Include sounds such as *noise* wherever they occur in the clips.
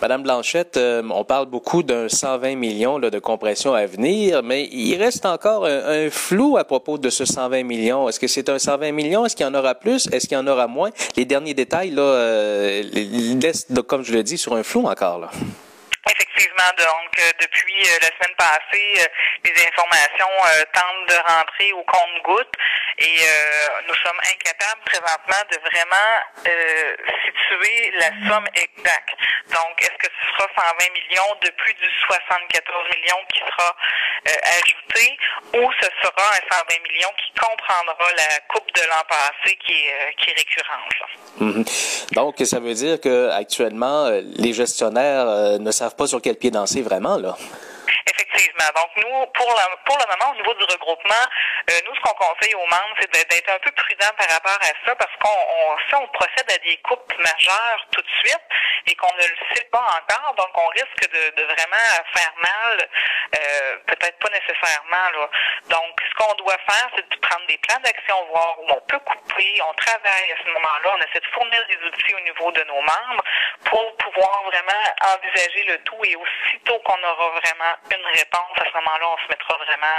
Madame Blanchette, euh, on parle beaucoup d'un 120 millions de compression à venir, mais il reste encore un, flou à propos de ce 120 millions. Est-ce que c'est un 120 millions? Est-ce qu'il y en aura plus? Est-ce qu'il y en aura moins? Les derniers détails, là, euh, laissent, comme je le dis, sur un flou encore. Là. Effectivement, donc euh, depuis euh, la semaine passée, euh, les informations tentent de rentrer au compte-goutte et nous sommes incapables présentement de vraiment situer la somme exacte. Donc, est-ce que ce sera 120 millions de plus du 74 millions qui sera ajouté ou ce sera un 120 millions qui comprendra la coupe de l'an passé qui est, est récurrente? Mhm. Donc, ça veut dire que actuellement, les gestionnaires ne savent pas sur quel pied danser vraiment, là. Effectivement. Donc, nous, pour, pour le moment, au niveau du regroupement, euh, nous, ce qu'on conseille aux membres, c'est d'être un peu prudent par rapport à ça, parce qu'on on, si on procède à des coupes majeures tout de suite et qu'on ne le sait pas encore, donc on risque de, de vraiment faire mal, euh, peut-être pas nécessairement. Là. Donc, ce qu'on doit faire, c'est de prendre des plans d'action, voir où on peut couper, on travaille à ce moment-là, on essaie de fournir des outils au niveau de nos membres pour pouvoir vraiment envisager le tout et aussitôt qu'on aura vraiment une réponse, à ce moment-là, on se mettra vraiment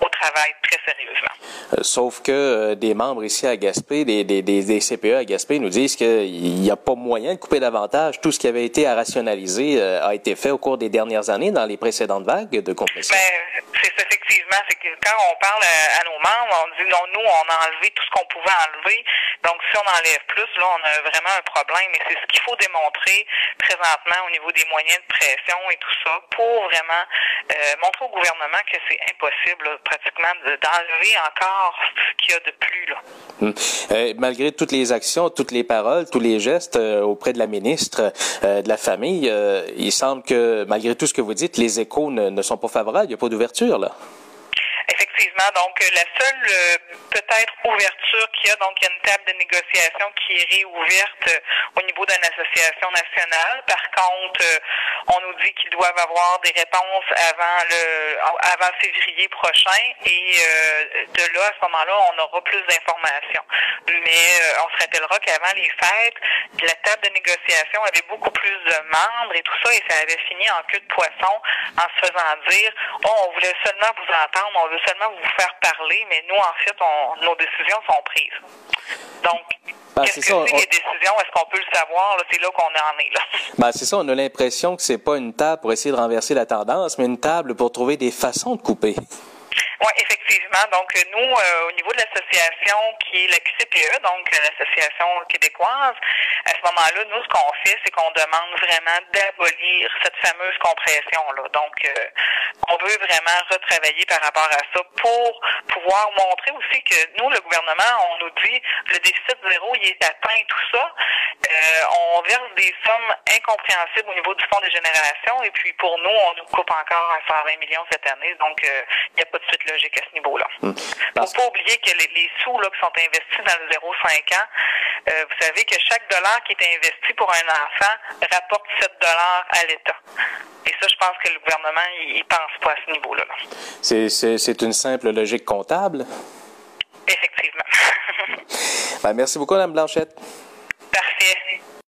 au travail très sérieusement. Euh, sauf que euh, des membres ici à Gaspé, des, des, des, CPE à Gaspé nous disent qu'il n'y a pas moyen de couper davantage. Tout ce qui avait été à rationaliser euh, a été fait au cours des dernières années dans les précédentes vagues de compression. Ben, c'est que quand on parle à, nos membres, on dit non, nous, on a enlevé tout ce qu'on pouvait enlever. Donc, si on enlève plus, là, on a vraiment un problème. Et c'est ce qu'il faut démontrer présentement au niveau des moyens de pression et tout ça pour vraiment euh, montrer au gouvernement que c'est impossible, pratiquement, d'enlever encore ce qu'il y a de plus. Là. Hum. Euh, malgré toutes les actions, toutes les paroles, tous les gestes euh, auprès de la ministre de la Famille, il semble que, malgré tout ce que vous dites, les échos ne, ne sont pas favorables. Il n'y a pas d'ouverture, là. Donc, la seule peut-être ouverture qu'il y a, donc il y a une table de négociation qui est réouverte au niveau d'une association nationale. Par contre, on nous dit qu'ils doivent avoir des réponses avant le avant février prochain et euh, de là à ce moment-là on aura plus d'informations. Mais euh, on se rappellera qu'avant les fêtes, la table de négociation avait beaucoup plus de membres et tout ça et ça avait fini en queue de poisson en se faisant dire oh, on voulait seulement vous entendre, on veut seulement vous faire parler, mais nous en fait nos décisions sont prises. Donc ben, Qu'est-ce que c'est les décisions? Est-ce qu'on peut le savoir? C'est là qu'on en est. Là. *laughs* Ben, c'est ça, on a l'impression que c'est pas une table pour essayer de renverser la tendance, mais une table pour trouver des façons de couper. Oui, effectivement. Donc, nous, euh, au niveau de l'association qui est la QCPE, donc euh, l'association québécoise, à ce moment-là, nous, ce qu'on fait, c'est qu'on demande vraiment d'abolir cette fameuse compression-là. Donc, euh, on veut vraiment retravailler par rapport à ça pour pouvoir montrer aussi que nous, le gouvernement, on nous dit le déficit zéro, il est atteint, tout ça. on verse des sommes incompréhensibles au niveau du fonds de génération et puis pour nous, on nous coupe encore à 120 millions cette année. Donc, il n'y a pas de suite logique à ce niveau-là. Il hum. ne faut pas oublier que les, sous là, qui sont investis dans le 0,5 ans, euh, vous savez que chaque dollar qui est investi pour un enfant rapporte 7 dollars à l'État. Et ça, je pense que le gouvernement, il, pense pas à ce niveau-là. C'est une simple logique comptable? Effectivement. *laughs* Ben, merci beaucoup, Mme Blanchette.